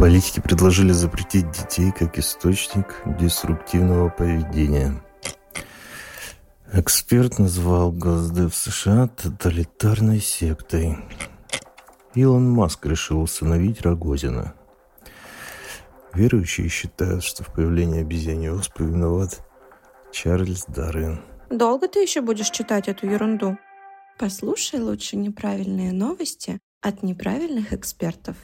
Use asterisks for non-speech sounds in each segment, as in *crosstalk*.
Политики предложили запретить детей как источник деструктивного поведения. Эксперт назвал Госдеп США тоталитарной сектой. Илон Маск решил усыновить Рогозина. Верующие считают, что в появлении обезьяньей оспы виноват Чарльз Дарвин. Долго ты еще будешь читать эту ерунду? Послушай лучше неправильные новости от неправильных экспертов.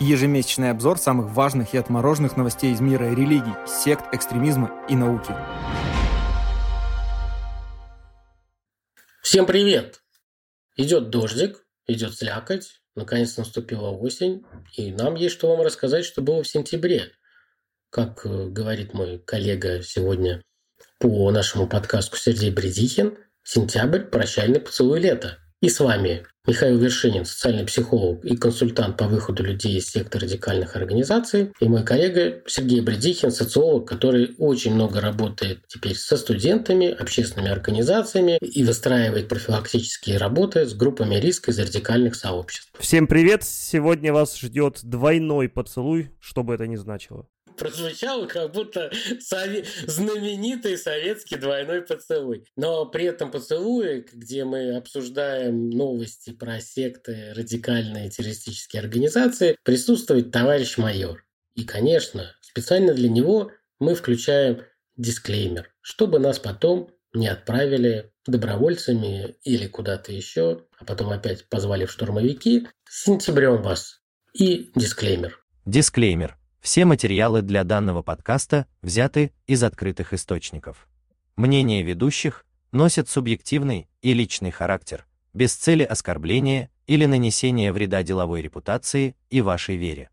Ежемесячный обзор самых важных и отмороженных новостей из мира религий, сект, экстремизма и науки. Всем привет! Идет дождик, идет слякоть, наконец наступила осень, и нам есть что вам рассказать, что было в сентябре. Как э, говорит мой коллега сегодня по нашему подкасту Сергей Бредихин, сентябрь – прощальный поцелуй лета. И с вами Михаил Вершинин, социальный психолог и консультант по выходу людей из секты радикальных организаций, и мой коллега Сергей Бредихин, социолог, который очень много работает теперь со студентами, общественными организациями и выстраивает профилактические работы с группами риска из радикальных сообществ. Всем привет! Сегодня вас ждет двойной поцелуй, что бы это ни значило прозвучало как будто сове... знаменитый советский двойной поцелуй. Но при этом поцелуе, где мы обсуждаем новости про секты, радикальные террористические организации, присутствует товарищ майор. И, конечно, специально для него мы включаем дисклеймер, чтобы нас потом не отправили добровольцами или куда-то еще, а потом опять позвали в штурмовики. Сентябрем вас. И дисклеймер. Дисклеймер. Все материалы для данного подкаста взяты из открытых источников. Мнения ведущих носят субъективный и личный характер, без цели оскорбления или нанесения вреда деловой репутации и вашей вере.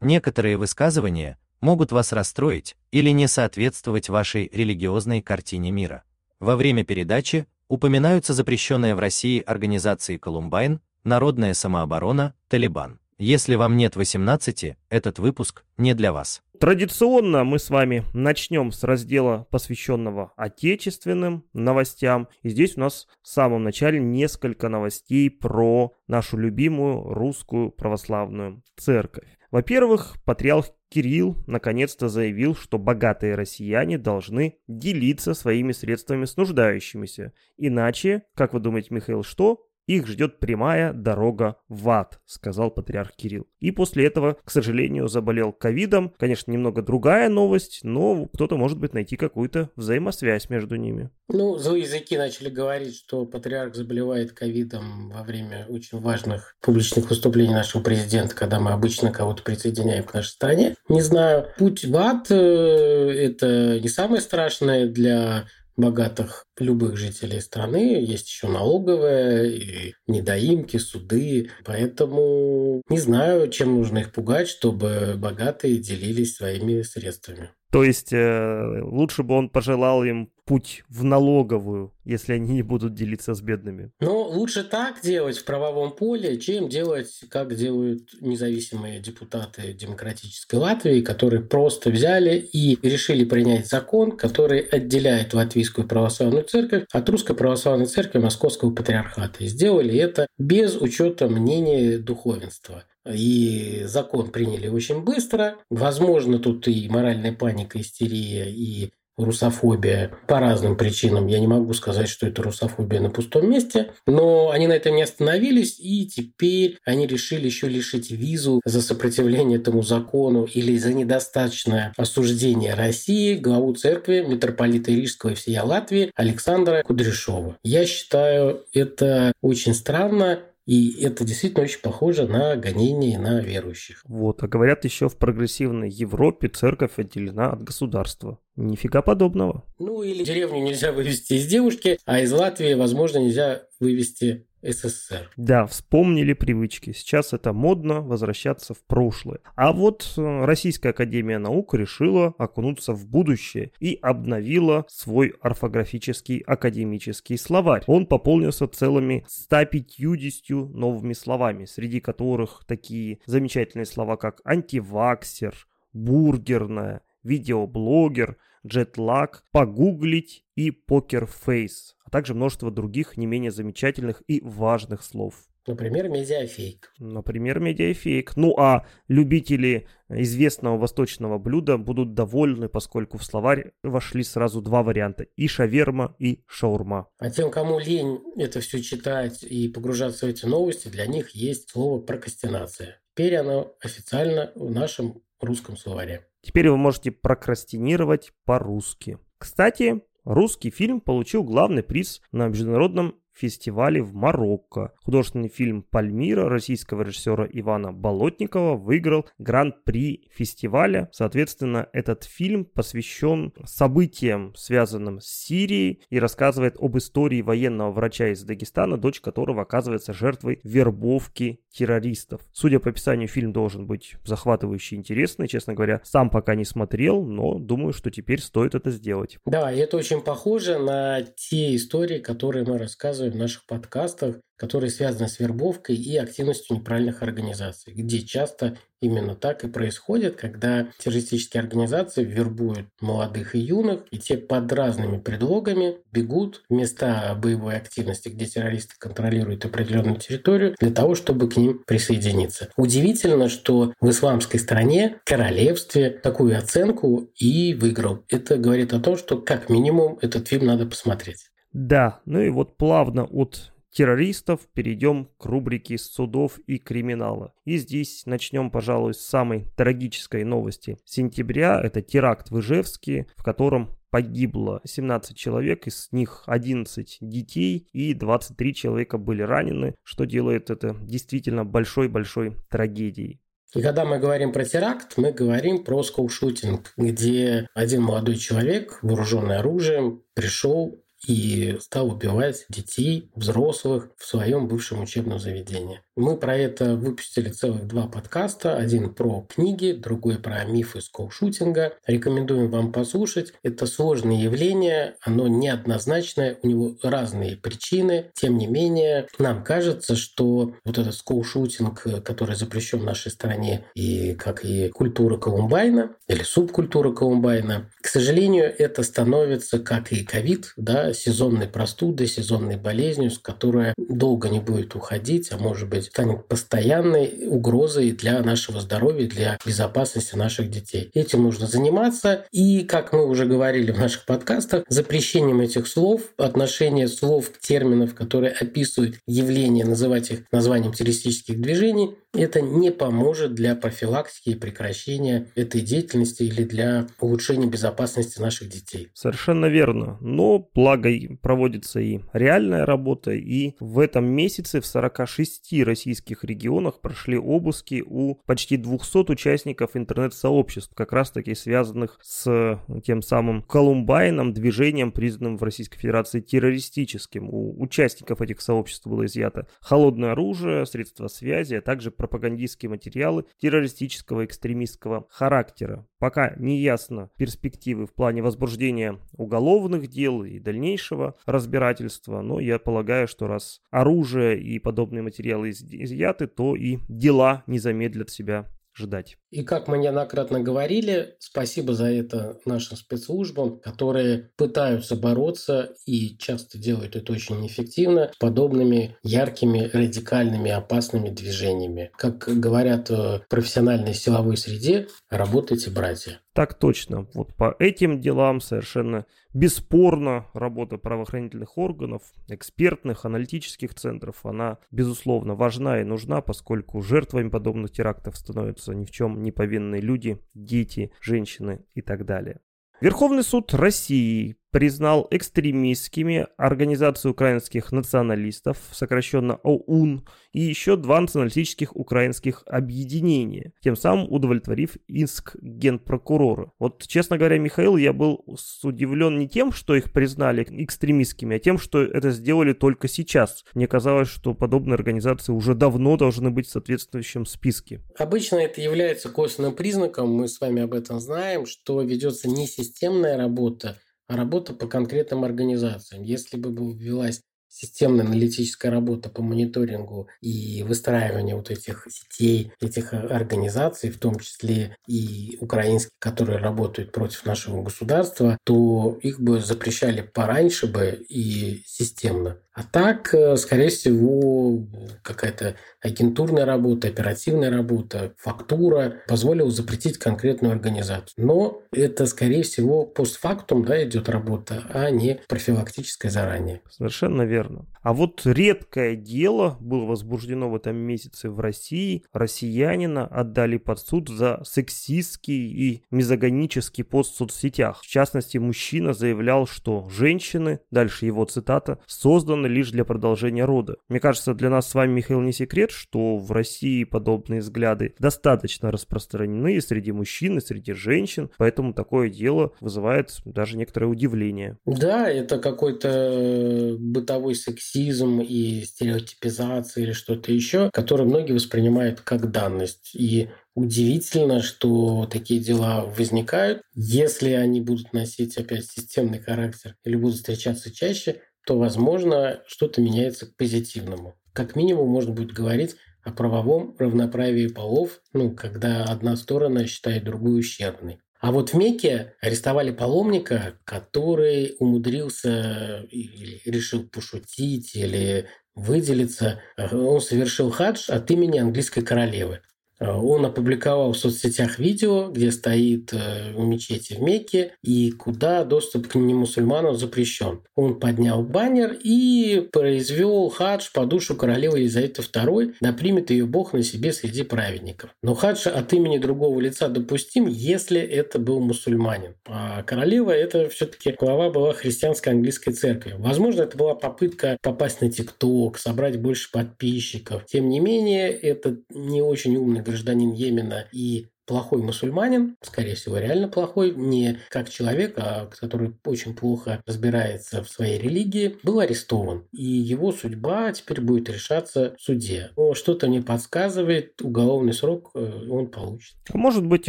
Некоторые высказывания могут вас расстроить или не соответствовать вашей религиозной картине мира. Во время передачи упоминаются запрещенные в России организации Колумбайн, Народная самооборона, Талибан. Если вам нет 18, этот выпуск не для вас. Традиционно мы с вами начнем с раздела, посвященного отечественным новостям. И здесь у нас в самом начале несколько новостей про нашу любимую русскую православную церковь. Во-первых, патриарх Кирилл наконец-то заявил, что богатые россияне должны делиться своими средствами с нуждающимися. Иначе, как вы думаете, Михаил, что? Их ждет прямая дорога в ад, сказал патриарх Кирилл. И после этого, к сожалению, заболел ковидом. Конечно, немного другая новость, но кто-то может быть найти какую-то взаимосвязь между ними. Ну, за языки начали говорить, что патриарх заболевает ковидом во время очень важных публичных выступлений нашего президента, когда мы обычно кого-то присоединяем к нашей стране. Не знаю, путь в ад э, – это не самое страшное для богатых любых жителей страны. Есть еще налоговая, и недоимки, суды. Поэтому не знаю, чем нужно их пугать, чтобы богатые делились своими средствами. То есть э, лучше бы он пожелал им путь в налоговую, если они не будут делиться с бедными. Ну, лучше так делать в правовом поле, чем делать, как делают независимые депутаты демократической Латвии, которые просто взяли и решили принять закон, который отделяет Латвийскую православную церковь от Русской православной церкви Московского патриархата. И сделали это без учета мнения духовенства. И закон приняли очень быстро. Возможно, тут и моральная паника, истерия, и русофобия по разным причинам. Я не могу сказать, что это русофобия на пустом месте, но они на этом не остановились, и теперь они решили еще лишить визу за сопротивление этому закону или за недостаточное осуждение России главу церкви митрополита Рижского и всея Латвии Александра Кудряшова. Я считаю это очень странно, и это действительно очень похоже на гонение на верующих. Вот, а говорят еще в прогрессивной Европе церковь отделена от государства. Нифига подобного. Ну или деревню нельзя вывести из девушки, а из Латвии, возможно, нельзя вывести СССР. Да, вспомнили привычки. Сейчас это модно возвращаться в прошлое. А вот э, Российская Академия Наук решила окунуться в будущее и обновила свой орфографический академический словарь. Он пополнился целыми 150 новыми словами, среди которых такие замечательные слова, как антиваксер, бургерная, видеоблогер, Jetlag, Погуглить и Покерфейс, а также множество других не менее замечательных и важных слов. Например, медиафейк. Например, медиафейк. Ну а любители известного восточного блюда будут довольны, поскольку в словарь вошли сразу два варианта. И шаверма, и шаурма. А тем, кому лень это все читать и погружаться в эти новости, для них есть слово прокрастинация. Теперь оно официально в нашем русском словаре. Теперь вы можете прокрастинировать по-русски. Кстати, русский фильм получил главный приз на международном фестивале в Марокко. Художественный фильм «Пальмира» российского режиссера Ивана Болотникова выиграл гран-при фестиваля. Соответственно, этот фильм посвящен событиям, связанным с Сирией, и рассказывает об истории военного врача из Дагестана, дочь которого оказывается жертвой вербовки террористов. Судя по описанию, фильм должен быть захватывающий, интересный. Честно говоря, сам пока не смотрел, но думаю, что теперь стоит это сделать. Да, это очень похоже на те истории, которые мы рассказываем рассказываем в наших подкастах, которые связаны с вербовкой и активностью неправильных организаций, где часто именно так и происходит, когда террористические организации вербуют молодых и юных, и те под разными предлогами бегут в места боевой активности, где террористы контролируют определенную территорию, для того, чтобы к ним присоединиться. Удивительно, что в исламской стране, королевстве, такую оценку и выиграл. Это говорит о том, что как минимум этот фильм надо посмотреть. Да, ну и вот плавно от террористов перейдем к рубрике судов и криминала. И здесь начнем, пожалуй, с самой трагической новости сентября. Это теракт в Ижевске, в котором погибло 17 человек, из них 11 детей и 23 человека были ранены, что делает это действительно большой-большой трагедией. И когда мы говорим про теракт, мы говорим про скоушутинг, где один молодой человек, вооруженный оружием, пришел и стал убивать детей, взрослых в своем бывшем учебном заведении. Мы про это выпустили целых два подкаста. Один про книги, другой про мифы скоушутинга. Рекомендуем вам послушать. Это сложное явление, оно неоднозначное, у него разные причины. Тем не менее, нам кажется, что вот этот скоушутинг, который запрещен в нашей стране, и как и культура Колумбайна, или субкультура Колумбайна, к сожалению, это становится, как и ковид, да, сезонной простудой, сезонной болезнью, с которой долго не будет уходить, а может быть станет постоянной угрозой для нашего здоровья, для безопасности наших детей. Этим нужно заниматься. И, как мы уже говорили в наших подкастах, запрещением этих слов, отношение слов к терминов, которые описывают явления, называть их названием террористических движений, это не поможет для профилактики и прекращения этой деятельности или для улучшения безопасности наших детей. Совершенно верно. Но благо проводится и реальная работа, и в этом месяце в 46 российских регионах прошли обыски у почти 200 участников интернет-сообществ, как раз таки связанных с тем самым Колумбайном, движением, признанным в Российской Федерации террористическим. У участников этих сообществ было изъято холодное оружие, средства связи, а также пропагандистские материалы террористического экстремистского характера. Пока не ясно перспективы в плане возбуждения уголовных дел и дальнейшего разбирательства, но я полагаю, что раз оружие и подобные материалы изъяты, то и дела не замедлят себя ждать. И как мы неоднократно говорили, спасибо за это нашим спецслужбам, которые пытаются бороться и часто делают это очень эффективно с подобными яркими, радикальными, опасными движениями. Как говорят в профессиональной силовой среде, работайте, братья. Так точно. Вот по этим делам совершенно бесспорно работа правоохранительных органов, экспертных, аналитических центров, она, безусловно, важна и нужна, поскольку жертвами подобных терактов становятся ни в чем не повинные люди, дети, женщины и так далее. Верховный суд России признал экстремистскими Организацию украинских националистов, сокращенно ОУН, и еще два националистических украинских объединения, тем самым удовлетворив иск генпрокурора. Вот, честно говоря, Михаил, я был удивлен не тем, что их признали экстремистскими, а тем, что это сделали только сейчас. Мне казалось, что подобные организации уже давно должны быть в соответствующем списке. Обычно это является косвенным признаком, мы с вами об этом знаем, что ведется не системная работа, работа по конкретным организациям. Если бы велась системная аналитическая работа по мониторингу и выстраиванию вот этих сетей, этих организаций, в том числе и украинских, которые работают против нашего государства, то их бы запрещали пораньше бы и системно. А так, э, скорее всего, какая-то агентурная работа, оперативная работа, фактура позволила запретить конкретную организацию. Но это, скорее всего, постфактум да, идет работа, а не профилактическая заранее. Совершенно верно. А вот редкое дело было возбуждено в этом месяце в России. Россиянина отдали под суд за сексистский и мизогонический пост в соцсетях. В частности, мужчина заявлял, что женщины, дальше его цитата, созданы созданы лишь для продолжения рода. Мне кажется, для нас с вами, Михаил, не секрет, что в России подобные взгляды достаточно распространены и среди мужчин, и среди женщин, поэтому такое дело вызывает даже некоторое удивление. Да, это какой-то бытовой сексизм и стереотипизация или что-то еще, который многие воспринимают как данность. И Удивительно, что такие дела возникают. Если они будут носить опять системный характер или будут встречаться чаще, то, возможно, что-то меняется к позитивному. Как минимум, можно будет говорить о правовом равноправии полов, ну, когда одна сторона считает другую ущербной. А вот в Мекке арестовали паломника, который умудрился или решил пошутить или выделиться. Он совершил хадж от имени английской королевы. Э, он опубликовал в соцсетях видео, где стоит э, в мечети в Мекке и куда доступ к немусульманам запрещен. Он поднял баннер и произвел хадж по душу королевы Елизаветы II, да примет ее Бог на себе среди праведников. Но хадж от имени другого лица допустим, если это был мусульманин. А королева это все-таки глава была христианской английской церкви. Возможно, это была попытка попасть на ТикТок, собрать больше подписчиков. Тем не менее, это не очень умный гражданин Йемена и плохой мусульманин, скорее всего, реально плохой, не как человек, а который очень плохо разбирается в своей религии, был арестован. И его судьба теперь будет решаться в суде. Но что-то мне подсказывает, уголовный срок э, он получит. А может быть,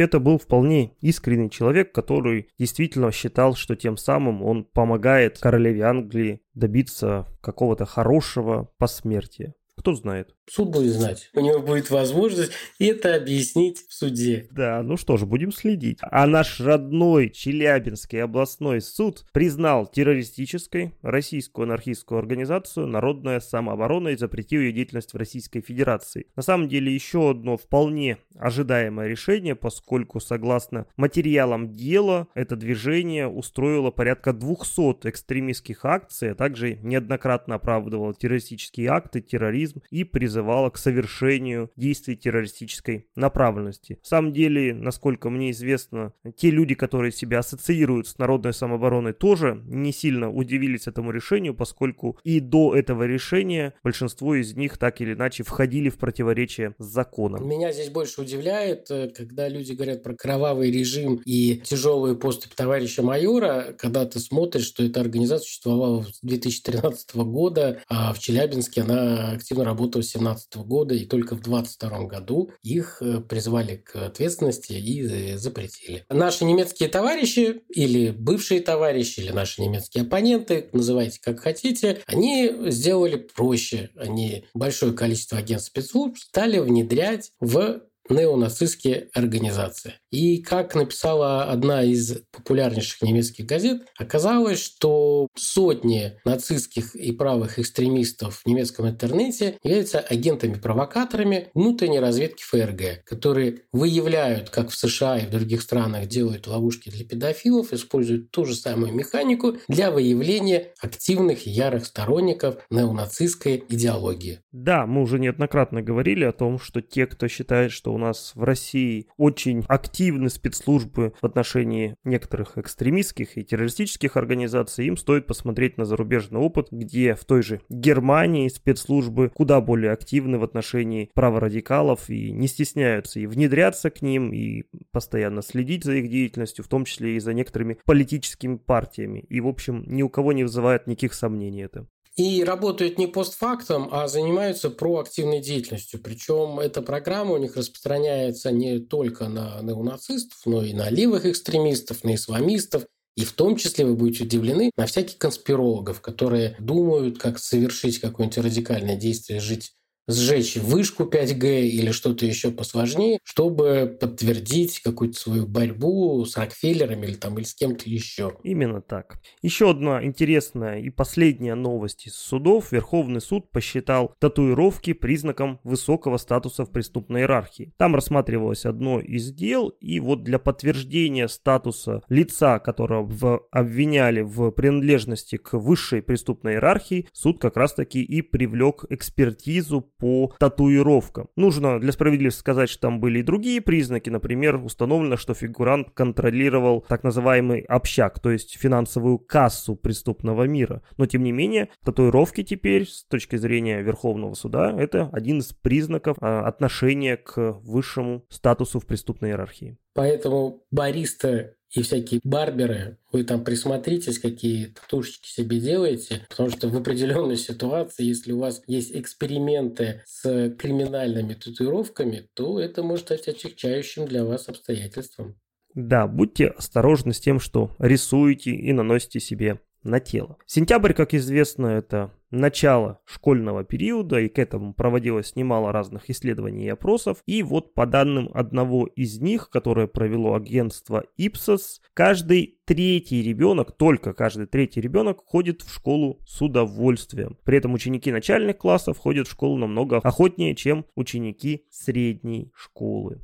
это был вполне искренний человек, который действительно считал, что тем самым он помогает королеве Англии добиться какого-то хорошего посмертия. Кто знает. Суд будет знать. У него будет возможность это объяснить в суде. Да, ну что ж, будем следить. А наш родной Челябинский областной суд признал террористической российскую анархистскую организацию «Народная самооборона» и запретил ее деятельность в Российской Федерации. На самом деле еще одно вполне ожидаемое решение, поскольку согласно материалам дела это движение устроило порядка 200 экстремистских акций, а также неоднократно оправдывало террористические акты, терроризм и призывал призывала к совершению действий террористической направленности. В самом деле, насколько мне известно, те люди, которые себя ассоциируют с народной самообороной, тоже не сильно удивились этому решению, поскольку и до этого решения большинство из них так или иначе входили в противоречие с законом. Меня здесь больше удивляет, э, когда люди говорят про кровавый режим и тяжелые поступи товарища майора, когда ты смотришь, что эта организация существовала с 2013 года, а в Челябинске она активно работала с 2017 года, и только в 2022 году их э, призвали к ответственности и э, запретили. Наши немецкие товарищи или бывшие товарищи, или наши немецкие оппоненты, называйте как хотите, они сделали проще. Они большое количество агентств спецслужб стали внедрять в неонацистские организации. И как написала одна из популярнейших немецких газет, оказалось, что сотни нацистских и правых экстремистов в немецком интернете являются агентами-провокаторами внутренней разведки ФРГ, которые выявляют, как в США и в других странах делают ловушки для педофилов, используют ту же самую механику для выявления активных и ярых сторонников неонацистской идеологии. Да, мы уже неоднократно говорили о том, что те, кто считает, что у нас в России очень активны спецслужбы в отношении некоторых экстремистских и террористических организаций, им стоит посмотреть на зарубежный опыт, где в той же Германии спецслужбы куда более активны в отношении праворадикалов и не стесняются и внедряться к ним, и постоянно следить за их деятельностью, в том числе и за некоторыми политическими партиями. И, в общем, ни у кого не вызывает никаких сомнений это и работают не постфактом, а занимаются проактивной деятельностью. Причем эта программа у них распространяется не только на неонацистов, но и на левых экстремистов, на исламистов, И в том числе вы будете удивлены на всяких конспирологов, которые думают, как совершить какое-нибудь радикальное действие, жить сжечь вышку 5G или что-то еще посложнее, чтобы подтвердить какую-то свою борьбу с Рокфеллерами или, там, или с кем-то еще. Именно так. Еще одна интересная и последняя новость из судов. Верховный суд посчитал татуировки признаком высокого статуса в преступной иерархии. Там рассматривалось одно из дел, и вот для подтверждения статуса лица, которого обвиняли в принадлежности к высшей преступной иерархии, суд как раз-таки и привлек экспертизу по татуировкам. Нужно для справедливости сказать, что там были и другие признаки. Например, установлено, что фигурант контролировал так называемый общак, то есть финансовую кассу преступного мира. Но тем не менее, татуировки теперь, с точки зрения Верховного суда, это один из признаков а, отношения к высшему статусу в преступной иерархии. Поэтому бариста и всякие барберы, вы там присмотритесь, какие татушечки себе делаете, потому что в определенной ситуации, если у вас есть эксперименты с криминальными татуировками, то это может стать отягчающим для вас обстоятельством. Да, будьте осторожны с тем, что рисуете и наносите себе на тело. Сентябрь, как известно, это начало школьного периода, и к этому проводилось немало разных исследований и опросов. И вот по данным одного из них, которое провело агентство Ipsos, каждый третий ребенок, только каждый третий ребенок ходит в школу с удовольствием. При этом ученики начальных классов ходят в школу намного охотнее, чем ученики средней школы.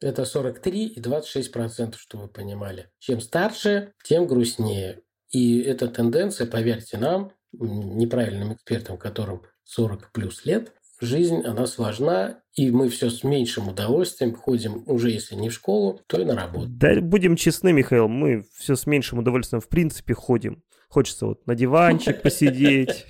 Это 43 и 26 процентов, чтобы вы понимали. Чем старше, тем грустнее. И эта тенденция, поверьте нам, неправильным экспертам, которым 40 плюс лет, жизнь, она сложна, и мы все с меньшим удовольствием ходим, уже если не в школу, то и на работу. Да, будем честны, Михаил, мы все с меньшим удовольствием в принципе ходим. Хочется вот на диванчик посидеть.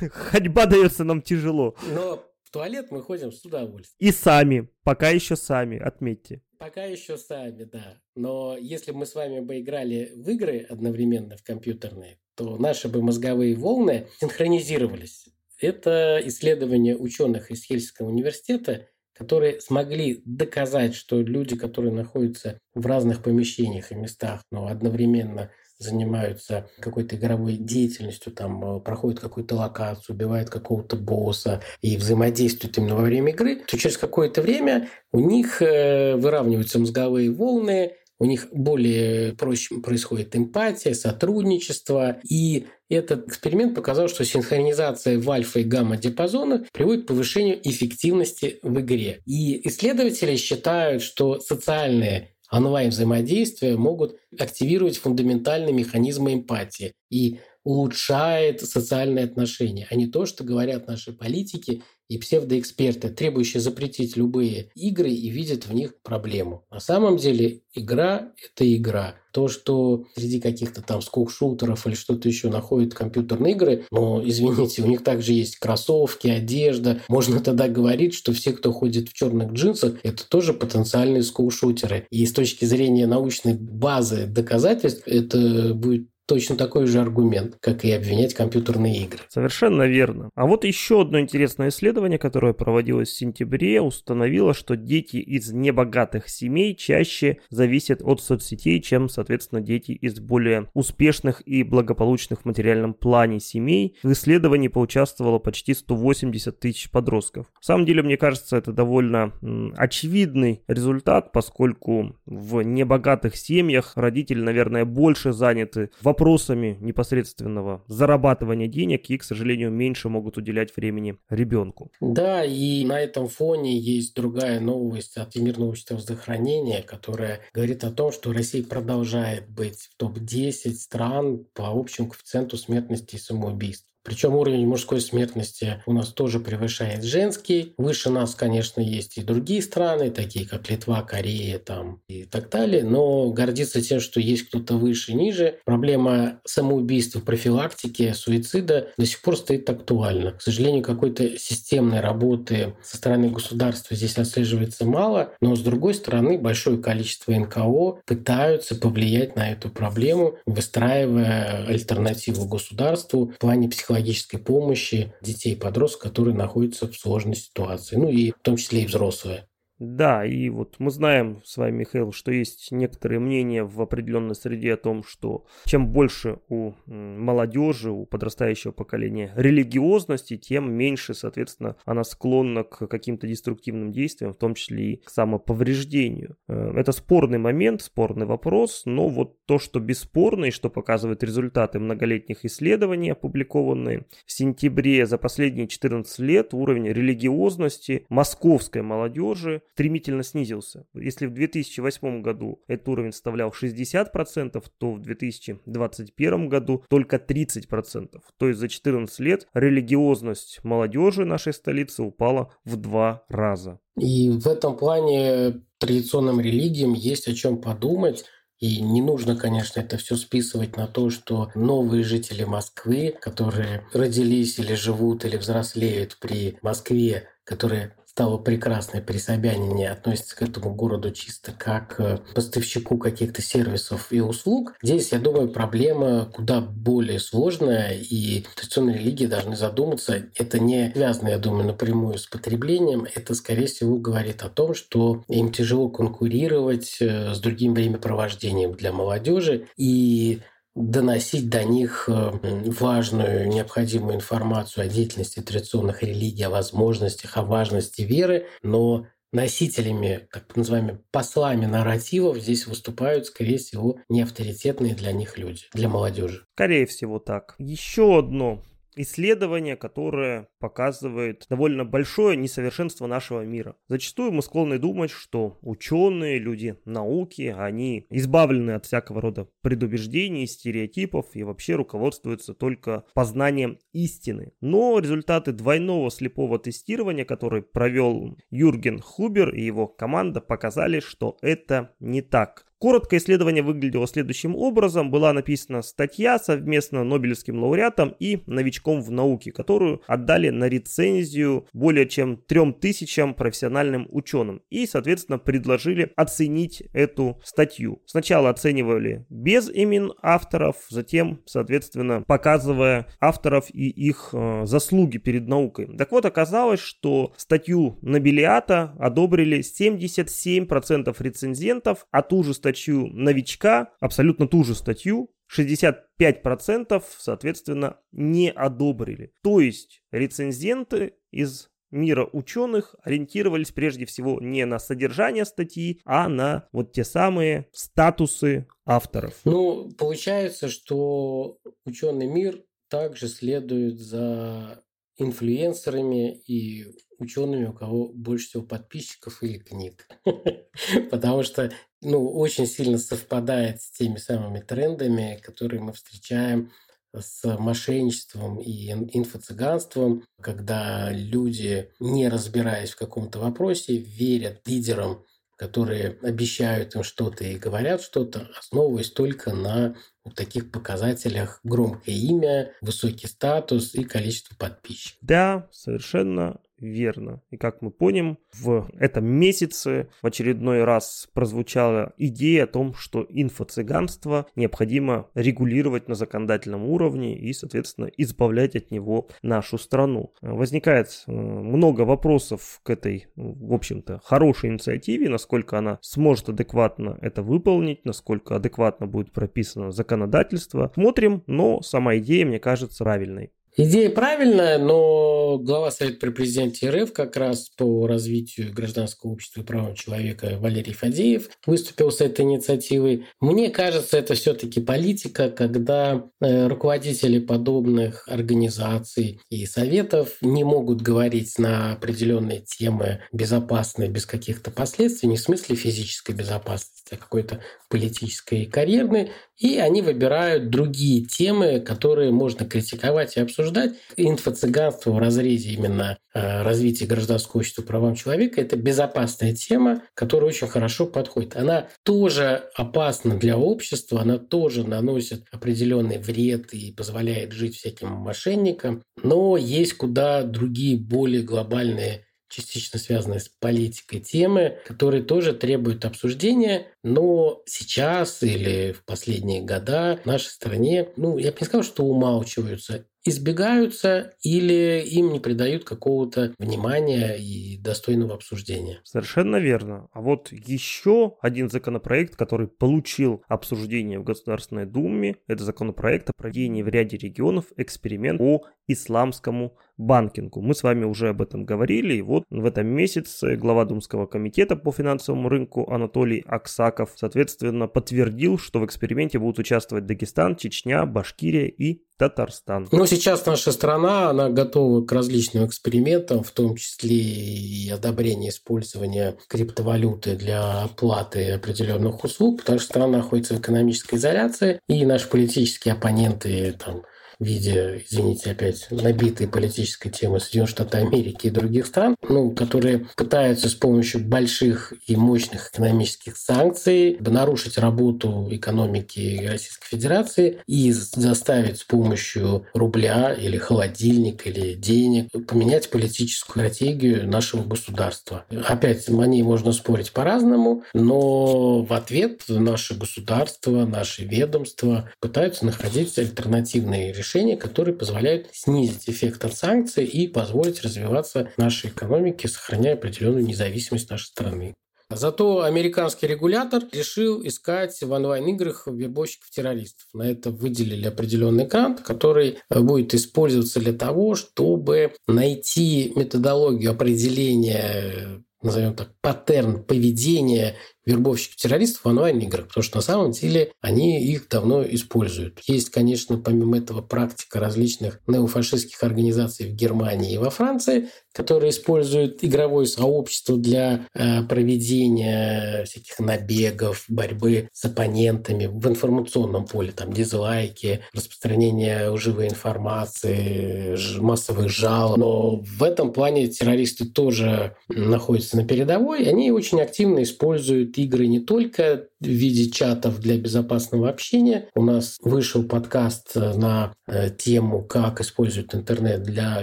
*laughs* Ходьба дается нам тяжело. Но в туалет мы ходим с удовольствием. И сами, пока еще сами, отметьте. Пока еще сами, да. Но если бы мы с вами бы играли в игры одновременно в компьютерные, то наши бы мозговые волны синхронизировались. Это исследование ученых из Хельсинского университета, которые смогли доказать, что люди, которые находятся в разных помещениях и местах, но одновременно занимаются какой-то игровой деятельностью, там э, проходят какую-то локацию, убивают какого-то босса и взаимодействуют именно во время игры, то через какое-то время у них э, выравниваются мозговые волны, у них более проще происходит эмпатия, сотрудничество. И этот эксперимент показал, что синхронизация в альфа и гамма диапазонах приводит к повышению эффективности в игре. И исследователи считают, что социальные онлайн-взаимодействия могут активировать фундаментальные механизмы эмпатии. И улучшает социальные отношения, а не то, что говорят наши политики и псевдоэксперты, требующие запретить любые игры и видят в них проблему. На самом деле игра – это игра. То, что среди каких-то там скук-шутеров или что-то еще находят компьютерные игры, но, извините, у них также есть кроссовки, одежда. Можно тогда говорить, что все, кто ходит в черных джинсах, это тоже потенциальные скук-шутеры. И с точки зрения научной базы доказательств, это будет точно такой же аргумент, как и обвинять компьютерные игры. Совершенно верно. А вот еще одно интересное исследование, которое проводилось в сентябре, установило, что дети из небогатых семей чаще зависят от соцсетей, чем, соответственно, дети из более успешных и благополучных в материальном плане семей. В исследовании поучаствовало почти 180 тысяч подростков. На самом деле, мне кажется, это довольно очевидный результат, поскольку в небогатых семьях родители, наверное, больше заняты в вопросами непосредственного зарабатывания денег и, к сожалению, меньше могут уделять времени ребенку. Да, и на этом фоне есть другая новость от Всемирного общества здравоохранения, которая говорит о том, что Россия продолжает быть в топ-10 стран по общему коэффициенту смертности и самоубийств. Причем уровень мужской смертности у нас тоже превышает женский. Выше нас, конечно, есть и другие страны, такие как Литва, Корея там, и так далее. Но гордиться тем, что есть кто-то выше, ниже, проблема самоубийства, профилактики, суицида до сих пор стоит актуальна. К сожалению, какой-то системной работы со стороны государства здесь отслеживается мало, но с другой стороны большое количество НКО пытаются повлиять на эту проблему, выстраивая альтернативу государству в плане психологии психологической помощи детей и подростков, которые находятся в сложной ситуации, ну и в том числе и взрослые. Да, и вот мы знаем с вами, Михаил, что есть некоторые мнения в определенной среде о том, что чем больше у молодежи, у подрастающего поколения религиозности, тем меньше, соответственно, она склонна к каким-то деструктивным действиям, в том числе и к самоповреждению. Э, это спорный момент, спорный вопрос, но вот то, что бесспорно и что показывают результаты многолетних исследований, опубликованные в сентябре за последние 14 лет, уровень религиозности московской молодежи стремительно снизился. Если в 2008 году этот уровень составлял 60%, то в 2021 году только 30%. То есть за 14 лет религиозность молодежи нашей столицы упала в два раза. И в этом плане традиционным религиям есть о чем подумать. И не нужно, конечно, это все списывать на то, что новые жители Москвы, которые родились или живут или взрослеют при Москве, которые стало прекрасной при Собянине, относится к этому городу чисто как э, поставщику каких-то сервисов и услуг. Здесь, я думаю, проблема куда более сложная, и традиционные религии должны задуматься. Это не связано, я думаю, напрямую с потреблением. Это, скорее всего, говорит о том, что им тяжело конкурировать э, с другим времяпровождением для молодежи. И доносить до них э, важную, необходимую информацию о деятельности традиционных религий, о возможностях, о важности веры, но носителями, так называемыми послами нарративов здесь выступают, скорее всего, не авторитетные для них люди, для молодежи. Скорее всего так. Еще одно исследование, которое показывает довольно большое несовершенство нашего мира. Зачастую мы склонны думать, что ученые, люди науки, они избавлены от всякого рода предубеждений, стереотипов и вообще руководствуются только познанием истины. Но результаты двойного слепого тестирования, который провел Юрген Хубер и его команда, показали, что это не так. Коротко исследование выглядело следующим образом. Была написана статья совместно Нобелевским лауреатом и новичком в науке, которую отдали на рецензию более чем трем тысячам профессиональным ученым. И, соответственно, предложили оценить эту статью. Сначала оценивали без имен авторов, затем, соответственно, показывая авторов и их э, заслуги перед наукой. Так вот, оказалось, что статью Нобелиата одобрили 77% рецензентов, а ту же статью статью новичка, абсолютно ту же статью, 65% соответственно не одобрили. То есть рецензенты из мира ученых ориентировались прежде всего не на содержание статьи, а на вот те самые статусы авторов. Ну, получается, что ученый мир также следует за инфлюенсерами и учеными, у кого больше всего подписчиков или книг. *laughs* Потому что ну, очень сильно совпадает с теми самыми трендами, которые мы встречаем с мошенничеством и инфо-цыганством, когда люди, не разбираясь в каком-то вопросе, верят лидерам, которые обещают им что-то и говорят что-то, основываясь только на вот таких показателях громкое имя, высокий статус и количество подписчиков. Да, совершенно верно. И как мы поняли, в этом месяце в очередной раз прозвучала идея о том, что инфо-цыганство необходимо регулировать на законодательном уровне и, соответственно, избавлять от него нашу страну. Возникает э, много вопросов к этой, в общем-то, хорошей инициативе, насколько она сможет адекватно это выполнить, насколько адекватно будет прописано законодательство. Смотрим, но сама идея, мне кажется, правильной. Идея правильная, но глава Совета при президенте РФ как раз по развитию гражданского общества и правам человека Валерий Фадеев выступил с этой инициативой. Мне кажется, это все-таки политика, когда э, руководители подобных организаций и советов не могут говорить на определенные темы безопасные, без каких-то последствий, не в смысле физической безопасности, а какой-то политической и карьерной, и они выбирают другие темы, которые можно критиковать и обсуждать. Инфо-цыганство в разрезе именно э, развития гражданского общества правам человека – это безопасная тема, которая очень хорошо подходит. Она тоже опасна для общества, она тоже наносит определенный вред и позволяет жить всяким мошенникам, но есть куда другие более глобальные частично связанные с политикой темы, которые тоже требуют обсуждения, но сейчас или в последние года в нашей стране, ну, я бы не сказал, что умалчиваются. Избегаются или им не придают какого-то внимания и достойного обсуждения. Совершенно верно. А вот еще один законопроект, который получил обсуждение в Государственной Думе, это законопроект о проведении в ряде регионов эксперимент по исламскому банкингу. Мы с вами уже об этом говорили, и вот в этом месяце глава Думского комитета по финансовому рынку Анатолий Аксаков, соответственно, подтвердил, что в эксперименте будут участвовать Дагестан, Чечня, Башкирия и Татарстан. Но сейчас наша страна, она готова к различным экспериментам, в том числе и одобрение использования криптовалюты для оплаты определенных услуг, потому что страна находится в экономической изоляции, и наши политические оппоненты там, виде, извините, опять набитой политической темы Соединенных Штатов Америки и других стран, ну, которые пытаются с помощью больших и мощных экономических санкций нарушить работу экономики Российской Федерации и заставить с помощью рубля или холодильника или денег поменять политическую стратегию нашего государства. Опять, о ней можно спорить по-разному, но в ответ наше государство, наши ведомства пытаются находить альтернативные решения решения, которые позволяют снизить эффект от санкций и позволить развиваться нашей экономике, сохраняя определенную независимость нашей страны. Зато американский регулятор решил искать в онлайн-играх вербовщиков террористов. На это выделили определенный грант, который будет использоваться для того, чтобы найти методологию определения назовем так, паттерн поведения вербовщиков террористов в онлайн-играх, потому что на самом деле они их давно используют. Есть, конечно, помимо этого практика различных неофашистских организаций в Германии и во Франции, которые используют игровое сообщество для э, проведения всяких набегов, борьбы с оппонентами в информационном поле, там дизлайки, распространение лживой информации, массовых жалоб. Но в этом плане террористы тоже находятся на передовой, они очень активно используют игры не только в виде чатов для безопасного общения. У нас вышел подкаст на э, тему, как используют интернет для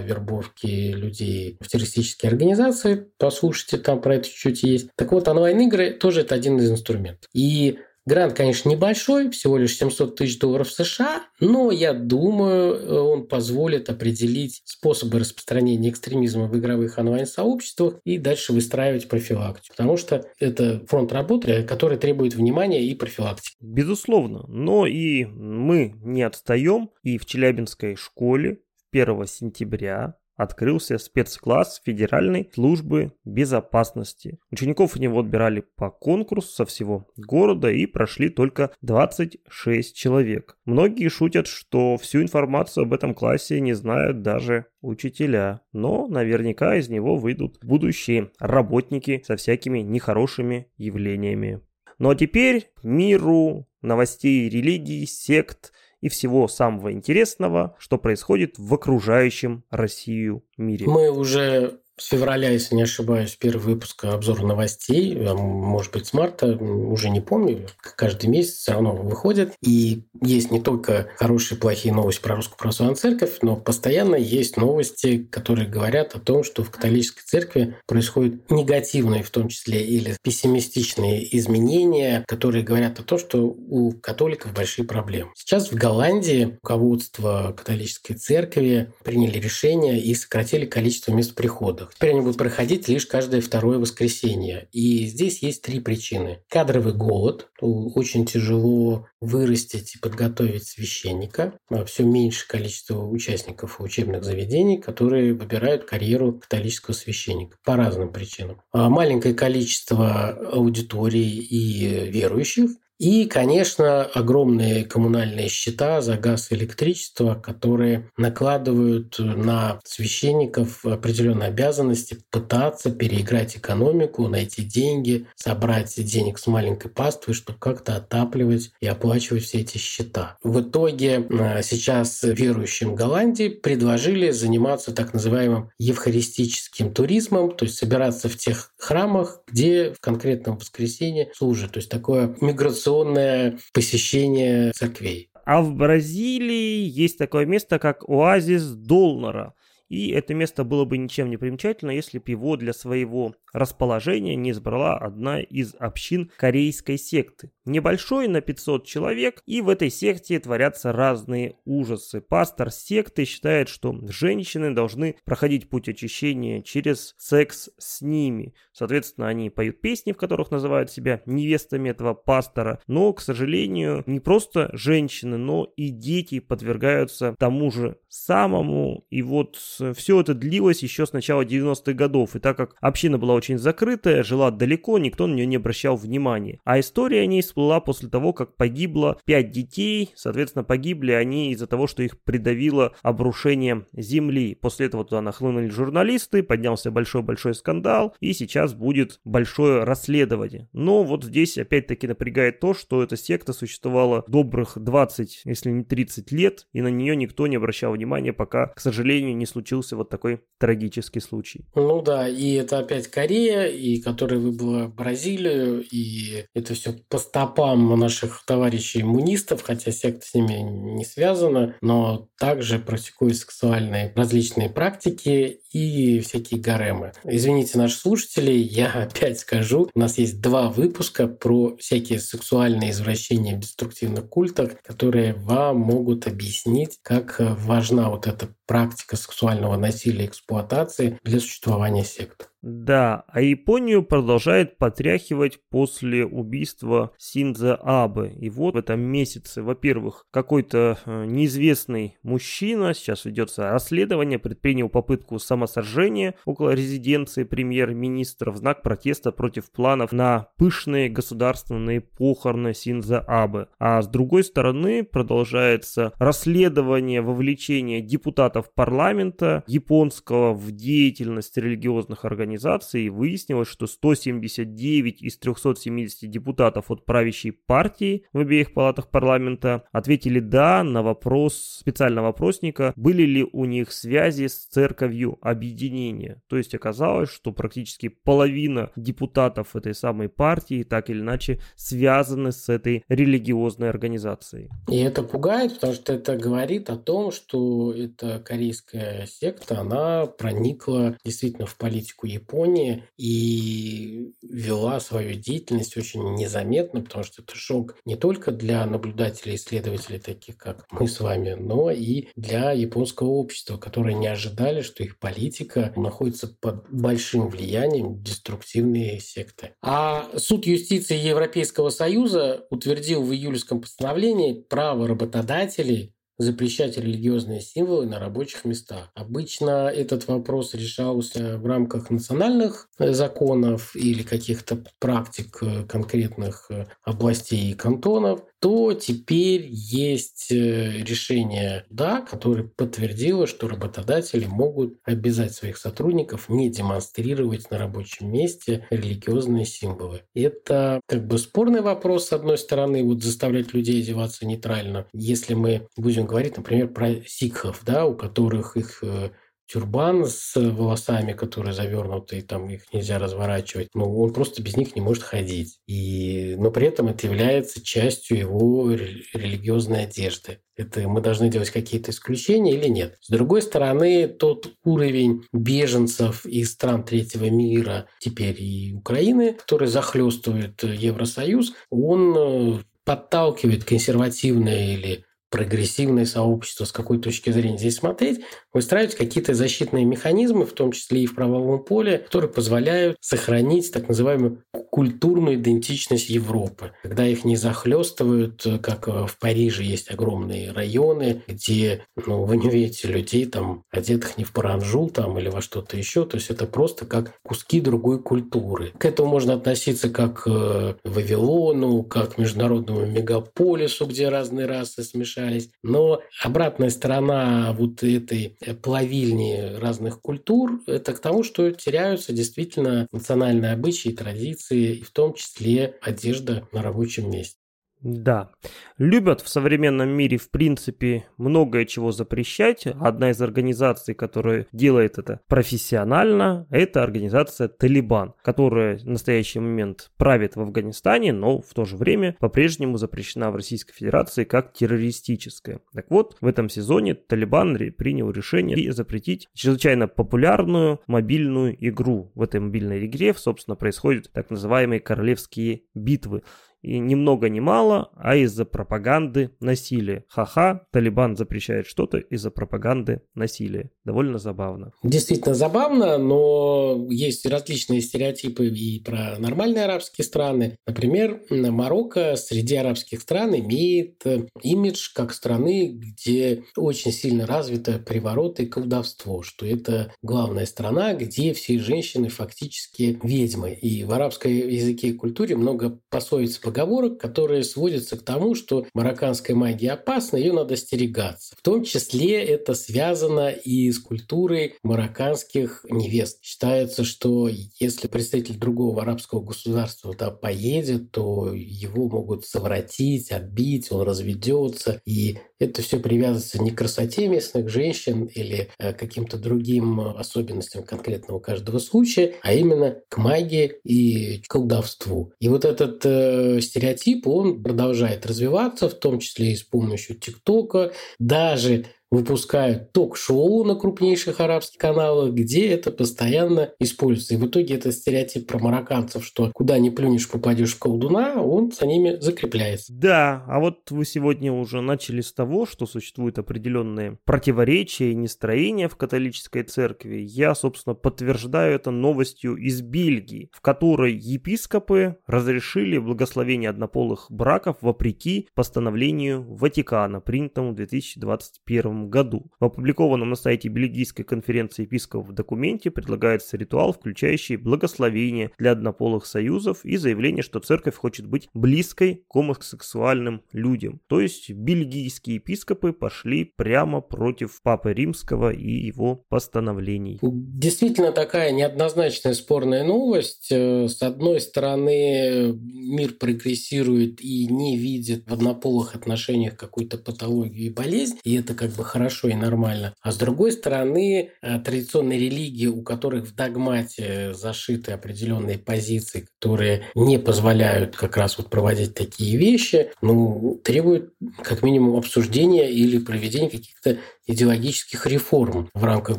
вербовки людей в террористические организации. Послушайте, там про это чуть-чуть есть. Так вот, онлайн-игры тоже это один из инструментов. И Грант, конечно, небольшой, всего лишь 700 тысяч долларов США, но я думаю, он позволит определить способы распространения экстремизма в игровых онлайн-сообществах и дальше выстраивать профилактику. Потому что это фронт работы, который требует внимания и профилактики. Безусловно, но и мы не отстаем, и в Челябинской школе 1 сентября открылся спецкласс Федеральной службы безопасности. Учеников в него отбирали по конкурсу со всего города и прошли только 26 человек. Многие шутят, что всю информацию об этом классе не знают даже учителя, но наверняка из него выйдут будущие работники со всякими нехорошими явлениями. Ну а теперь миру новостей религий, сект – и всего самого интересного, что происходит в окружающем Россию мире. Мы уже с февраля, если не ошибаюсь, первый выпуск обзора новостей, а может быть, с марта, уже не помню, каждый месяц все равно выходит. И есть не только хорошие и плохие новости про Русскую Православную Церковь, но постоянно есть новости, которые говорят о том, что в католической церкви происходят негативные, в том числе, или пессимистичные изменения, которые говорят о том, что у католиков большие проблемы. Сейчас в Голландии руководство католической церкви приняли решение и сократили количество мест прихода школах. Теперь они будут проходить лишь каждое второе воскресенье. И здесь есть три причины. Кадровый голод. Очень тяжело вырастить и подготовить священника. А Все меньше количество участников учебных заведений, которые выбирают карьеру католического священника по разным причинам. А маленькое количество аудиторий и верующих – и, конечно, огромные коммунальные счета за газ и электричество, которые накладывают на священников определенные обязанности пытаться переиграть экономику, найти деньги, собрать денег с маленькой паствы, чтобы как-то отапливать и оплачивать все эти счета. В итоге э, сейчас верующим Голландии предложили заниматься так называемым евхаристическим туризмом, то есть собираться в тех храмах, где в конкретном воскресенье служат. То есть такое миграционное традиционное посещение церквей. А в Бразилии есть такое место, как оазис Долнера. И это место было бы ничем не примечательно, если бы его для своего расположения не избрала одна из общин корейской секты. Небольшой на 500 человек, и в этой секте творятся разные ужасы. Пастор секты считает, что женщины должны проходить путь очищения через секс с ними. Соответственно, они поют песни, в которых называют себя невестами этого пастора, но, к сожалению, не просто женщины, но и дети подвергаются тому же самому. И вот все это длилось еще с начала 90-х годов. И так как община была очень закрытая, жила далеко, никто на нее не обращал внимания. А история о ней всплыла после того, как погибло 5 детей. Соответственно, погибли они из-за того, что их придавило обрушение земли. После этого туда нахлынули журналисты, поднялся большой-большой скандал, и сейчас будет большое расследование. Но вот здесь опять-таки напрягает то, что эта секта существовала добрых 20, если не 30 лет, и на нее никто не обращал внимания, пока, к сожалению, не случился вот такой трагический случай. Ну да, и это опять Корея, и которая выбыла Бразилию, и это все по стопам наших товарищей иммунистов, хотя секта с ними не связана, но также практикуют сексуальные различные практики и всякие гаремы. Извините, наши слушатели, я *laughs* опять скажу, у нас есть два выпуска про всякие сексуальные извращения в деструктивных культах, которые вам могут объяснить, как важна вот эта практика сексуального насилия и эксплуатации для существования сект. Да, а Японию продолжает потряхивать после убийства Синдза Абе. И вот в этом месяце, во-первых, какой-то э, неизвестный мужчина, сейчас ведется расследование, предпринял попытку самосожжения около резиденции премьер-министра в знак протеста против планов на пышные государственные похороны Синдза Абе. А с другой стороны продолжается расследование вовлечения депутатов парламента японского в деятельность религиозных организаций организации выяснилось, что 179 из 370 депутатов от правящей партии в обеих палатах парламента ответили «да» на вопрос специального вопросника, были ли у них связи с церковью объединения. То есть оказалось, что практически половина депутатов этой самой партии так или иначе связаны с этой религиозной организацией. И это пугает, потому что это говорит о том, что эта корейская секта, она проникла действительно в политику Японии и вела свою деятельность очень незаметно, потому что это шок не только для наблюдателей и исследователей, таких как мы с вами, но и для японского общества, которые не ожидали, что их политика находится под большим влиянием деструктивные секты. А суд юстиции Европейского Союза утвердил в июльском постановлении право работодателей запрещать религиозные символы на рабочих местах. Обычно этот вопрос решался в рамках национальных э, законов или каких-то практик э, конкретных э, областей и кантонов то теперь есть э, решение да, которое подтвердило, что работодатели могут обязать своих сотрудников не демонстрировать на рабочем месте религиозные символы. Это как бы спорный вопрос, с одной стороны, вот заставлять людей одеваться нейтрально. Если мы будем говорить, например, про сикхов, да, у которых их э, тюрбан с волосами, которые завернуты, и там их нельзя разворачивать. Ну, он просто без них не может ходить. И, но при этом это является частью его религиозной одежды. Это мы должны делать какие-то исключения или нет? С другой стороны, тот уровень беженцев из стран третьего мира, теперь и Украины, который захлестывает Евросоюз, он э, подталкивает консервативное или прогрессивное сообщество, с какой точки зрения здесь смотреть, выстраивать какие-то защитные механизмы, в том числе и в правовом поле, которые позволяют сохранить так называемую культурную идентичность Европы, когда их не захлестывают, как в Париже есть огромные районы, где ну, вы не видите людей, там, одетых не в паранжу там, или во что-то еще, то есть это просто как куски другой культуры. К этому можно относиться как к э, Вавилону, как к международному мегаполису, где разные расы смешаются, смешались. Но обратная сторона вот этой плавильни разных культур – это к тому, что теряются действительно национальные обычаи и традиции, в том числе одежда на рабочем месте. Да. Любят в современном мире, в принципе, многое чего запрещать. Одна из организаций, которая делает это профессионально, это организация «Талибан», которая в настоящий момент правит в Афганистане, но в то же время по-прежнему запрещена в Российской Федерации как террористическая. Так вот, в этом сезоне «Талибан» принял решение запретить чрезвычайно популярную мобильную игру. В этой мобильной игре, собственно, происходят так называемые королевские битвы. И ни много ни мало, а из-за пропаганды насилия. Ха-ха, Талибан запрещает что-то из-за пропаганды насилия. Довольно забавно. Действительно забавно, но есть различные стереотипы и про нормальные арабские страны. Например, Марокко среди арабских стран имеет имидж как страны, где очень сильно развито приворот и колдовство, что это главная страна, где все женщины фактически ведьмы. И в арабской языке и культуре много пословиц поговорок, которые сводятся к тому, что марокканская магия опасна, ее надо остерегаться. В том числе это связано и с культурой марокканских невест. Считается, что если представитель другого арабского государства туда поедет, то его могут совратить, отбить, он разведется. И это все привязывается не к красоте местных женщин или э, каким-то другим особенностям конкретного каждого случая, а именно к магии и колдовству. И вот этот э, стереотип, он продолжает развиваться, в том числе и с помощью ТикТока. Даже выпускают ток-шоу на крупнейших арабских каналах, где это постоянно используется. И в итоге это стереотип про марокканцев, что куда не плюнешь, попадешь в колдуна, он за ними закрепляется. Да, а вот вы сегодня уже начали с того, что существуют определенные противоречия и нестроения в католической церкви. Я, собственно, подтверждаю это новостью из Бельгии, в которой епископы разрешили благословение однополых браков вопреки постановлению Ватикана, принятому в 2021 году. В опубликованном на сайте Бельгийской конференции епископов документе предлагается ритуал, включающий благословение для однополых союзов и заявление, что церковь хочет быть близкой к гомосексуальным людям. То есть бельгийские епископы пошли прямо против Папы Римского и его постановлений. Действительно такая неоднозначная спорная новость. Э, с одной стороны, мир прогрессирует и не видит в однополых отношениях какую-то патологию и болезнь, и это как бы хорошо и нормально. А с другой стороны, э, традиционные религии, у которых в догмате зашиты определенные позиции, которые не позволяют как раз вот проводить такие вещи, ну, требуют как минимум обсуждения или проведения каких-то идеологических реформ в рамках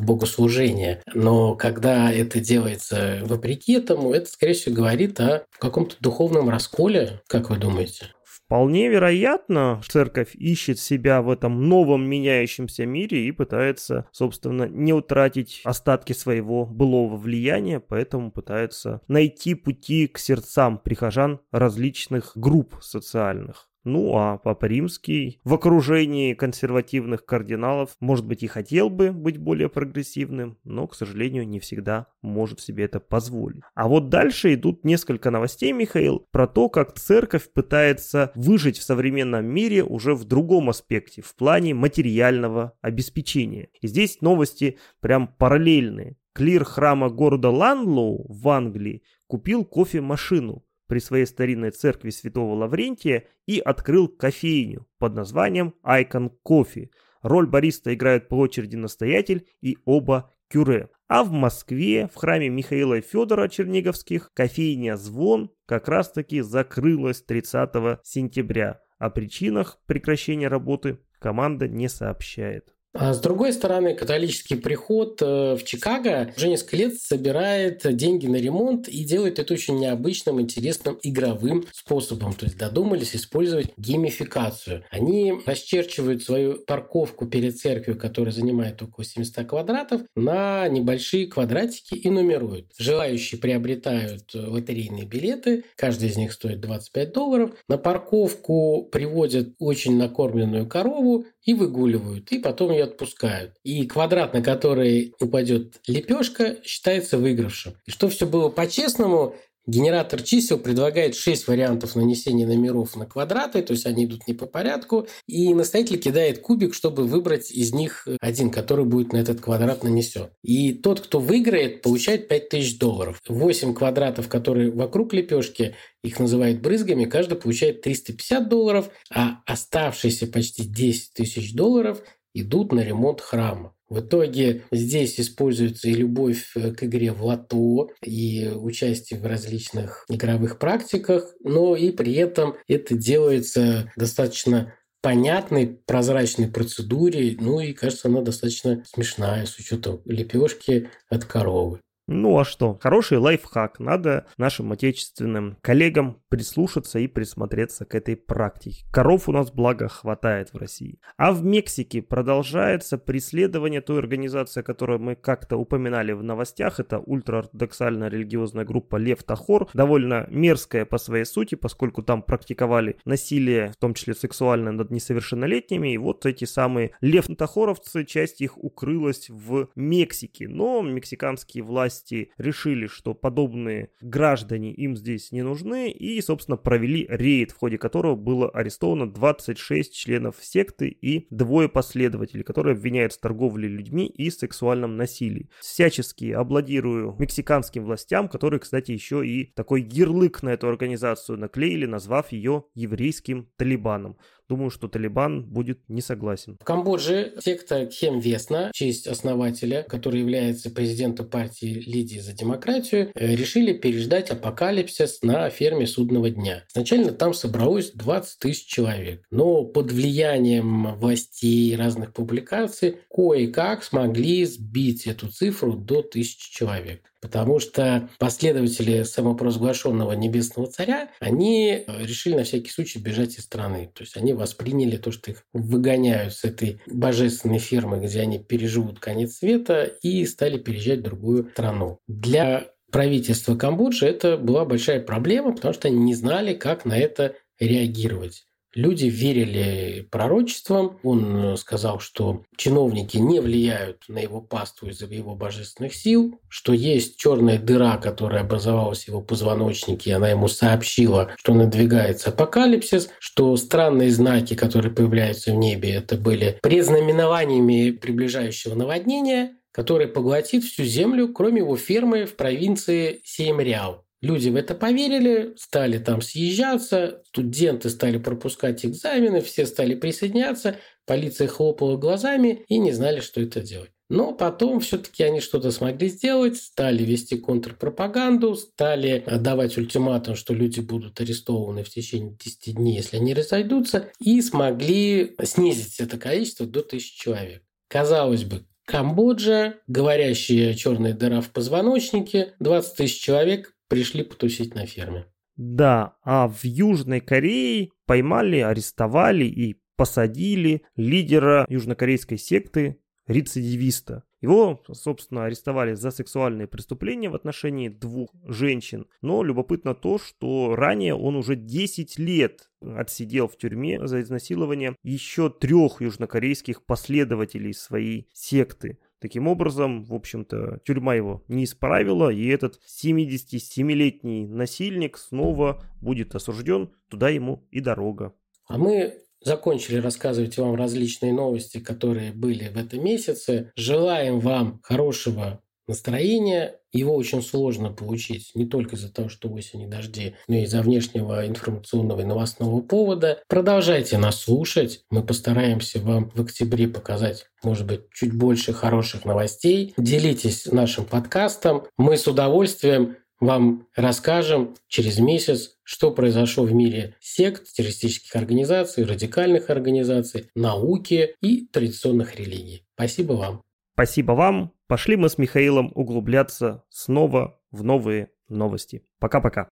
богослужения. Но когда это делается вопреки этому, это, скорее всего, говорит о каком-то духовном расколе, как вы думаете? Вполне вероятно, церковь ищет себя в этом новом меняющемся мире и пытается, собственно, не утратить остатки своего былого влияния, поэтому пытается найти пути к сердцам прихожан различных групп социальных. Ну а Папа Римский в окружении консервативных кардиналов, может быть, и хотел бы быть более прогрессивным, но, к сожалению, не всегда может себе это позволить. А вот дальше идут несколько новостей, Михаил, про то, как церковь пытается выжить в современном мире уже в другом аспекте, в плане материального обеспечения. И здесь новости прям параллельные. Клир храма города Ланлоу в Англии купил кофемашину, при своей старинной церкви святого Лаврентия и открыл кофейню под названием Icon Coffee. Роль бариста играют по очереди настоятель и оба кюре. А в Москве, в храме Михаила Федора Черниговских, кофейня «Звон» как раз-таки закрылась 30 сентября. О причинах прекращения работы команда не сообщает. А с другой стороны, католический приход э, в Чикаго уже несколько лет собирает деньги на ремонт и делает это очень необычным, интересным игровым способом. То есть додумались использовать геймификацию. Они расчерчивают свою парковку перед церковью, которая занимает около 700 квадратов, на небольшие квадратики и нумеруют. Желающие приобретают лотерейные билеты, каждый из них стоит 25 долларов. На парковку приводят очень накормленную корову и выгуливают, и потом ее отпускают. И квадрат, на который упадет лепешка, считается выигравшим. И что все было по-честному, Генератор чисел предлагает 6 вариантов нанесения номеров на квадраты, то есть они идут не по порядку, и наставитель кидает кубик, чтобы выбрать из них один, который будет на этот квадрат нанесен. И тот, кто выиграет, получает 5000 долларов. 8 квадратов, которые вокруг лепешки, их называют брызгами, каждый получает 350 долларов, а оставшиеся почти 10 тысяч долларов идут на ремонт храма. В итоге здесь используется и любовь э, к игре в лото, и участие в различных игровых практиках, но и при этом это делается достаточно понятной, прозрачной процедуре, ну и кажется, она достаточно смешная с учетом лепешки от коровы. Ну а что? Хороший лайфхак. Надо нашим отечественным коллегам прислушаться и присмотреться к этой практике. Коров у нас, благо, хватает в России. А в Мексике продолжается преследование той организации, которую мы как-то упоминали в новостях. Это ультраортодоксальная религиозная группа Лев Тахор. Довольно мерзкая по своей сути, поскольку там практиковали насилие, в том числе сексуальное, над несовершеннолетними. И вот эти самые Лев Тахоровцы, часть их укрылась в Мексике. Но мексиканские власти власти решили, что подобные граждане им здесь не нужны и, собственно, провели рейд, в ходе которого было арестовано 26 членов секты и двое последователей, которые обвиняют в торговле людьми и сексуальном насилии. Всячески обладирую мексиканским властям, которые, кстати, еще и такой ярлык на эту организацию наклеили, назвав ее еврейским Талибаном. Думаю, что Талибан будет не согласен. В Камбодже секта Хем Весна, честь основателя, который является президентом партии Лидии за демократию, э, решили переждать апокалипсис на ферме судного дня. Изначально там собралось 20 тысяч человек. Но под влиянием властей разных публикаций кое-как смогли сбить эту цифру до тысячи человек. Потому что последователи самопровозглашенного небесного царя, они э, решили на всякий случай бежать из страны. То есть они восприняли то, что их выгоняют с этой божественной фермы, где они переживут конец света, и стали переезжать в другую страну. Для правительства Камбоджи это была большая проблема, потому что они не знали, как на это реагировать. Люди верили пророчествам. Он э, сказал, что чиновники не влияют на его паству из-за его божественных сил, что есть черная дыра, которая образовалась в его позвоночнике, и она ему сообщила, что надвигается апокалипсис, что странные знаки, которые появляются в небе, это были предзнаменованиями приближающего наводнения, которое поглотит всю землю, кроме его фермы в провинции Сеймряу. Люди в это поверили, стали там съезжаться, студенты стали пропускать экзамены, все стали присоединяться, полиция хлопала глазами и не знали, что это делать. Но потом все-таки они что-то смогли сделать, стали вести контрпропаганду, стали давать ультиматум, что люди будут арестованы в течение 10 дней, если они разойдутся, и смогли снизить это количество до 1000 человек. Казалось бы, Камбоджа, говорящая черная дыра в позвоночнике, 20 тысяч человек пришли потусить на ферме. Да, а в Южной Корее поймали, арестовали и посадили лидера южнокорейской секты рецидивиста. Его, собственно, арестовали за сексуальные преступления в отношении двух женщин. Но любопытно то, что ранее он уже 10 лет отсидел в тюрьме за изнасилование еще трех южнокорейских последователей своей секты. Таким образом, в общем-то, тюрьма его не исправила, и этот 77-летний насильник снова будет осужден, туда ему и дорога. А мы закончили рассказывать вам различные новости, которые были в этом месяце. Желаем вам хорошего настроения. Его очень сложно получить не только из-за того, что осень и дожди, но и из-за внешнего информационного и новостного повода. Продолжайте нас слушать. Мы постараемся вам в октябре показать, может быть, чуть больше хороших новостей. Делитесь нашим подкастом. Мы с удовольствием вам расскажем через месяц, что произошло в мире сект, террористических организаций, радикальных организаций, науки и традиционных религий. Спасибо вам. Спасибо вам. Пошли мы с Михаилом углубляться снова в новые новости. Пока-пока.